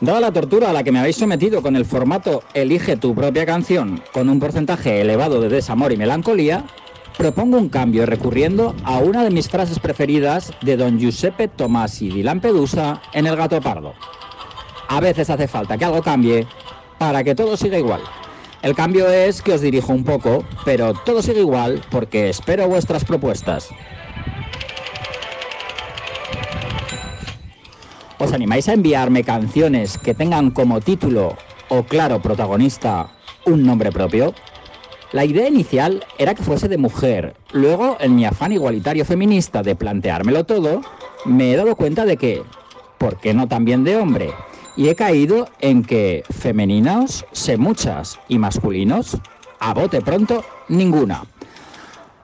Dada la tortura a la que me habéis sometido con el formato Elige tu propia canción, con un porcentaje elevado de desamor y melancolía, propongo un cambio recurriendo a una de mis frases preferidas de don Giuseppe Tomasi di Lampedusa en El gato pardo. A veces hace falta que algo cambie para que todo siga igual. El cambio es que os dirijo un poco, pero todo sigue igual porque espero vuestras propuestas. ¿Os animáis a enviarme canciones que tengan como título o claro protagonista un nombre propio? La idea inicial era que fuese de mujer. Luego, en mi afán igualitario feminista de planteármelo todo, me he dado cuenta de que, ¿por qué no también de hombre? Y he caído en que femeninos sé muchas y masculinos, a bote pronto, ninguna.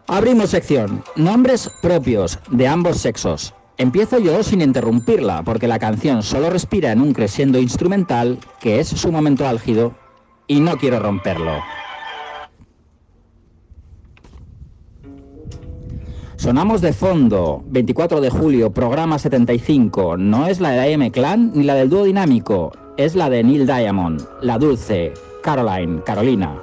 Abrimos sección. Nombres propios de ambos sexos. Empiezo yo sin interrumpirla, porque la canción solo respira en un crescendo instrumental que es su momento álgido y no quiero romperlo. Sonamos de fondo, 24 de julio, programa 75. No es la de AM Clan ni la del dúo dinámico, es la de Neil Diamond, la dulce, Caroline, Carolina.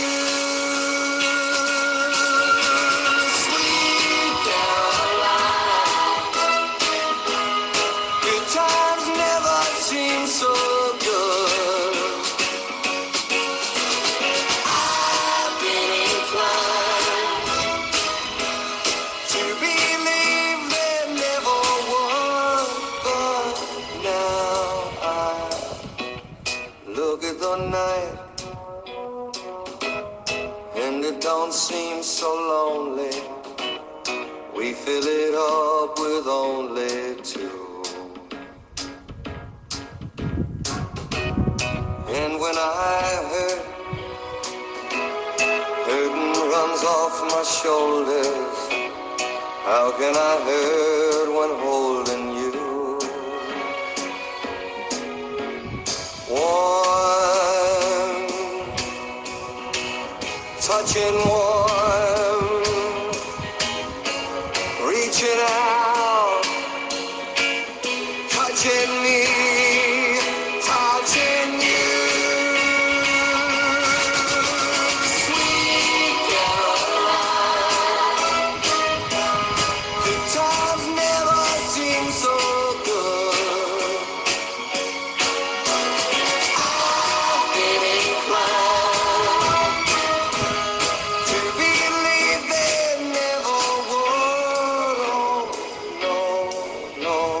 It so lonely. We fill it up with only two. And when I hurt Burden runs off my shoulders. How can I hurt when holding you? One, touching wall. No.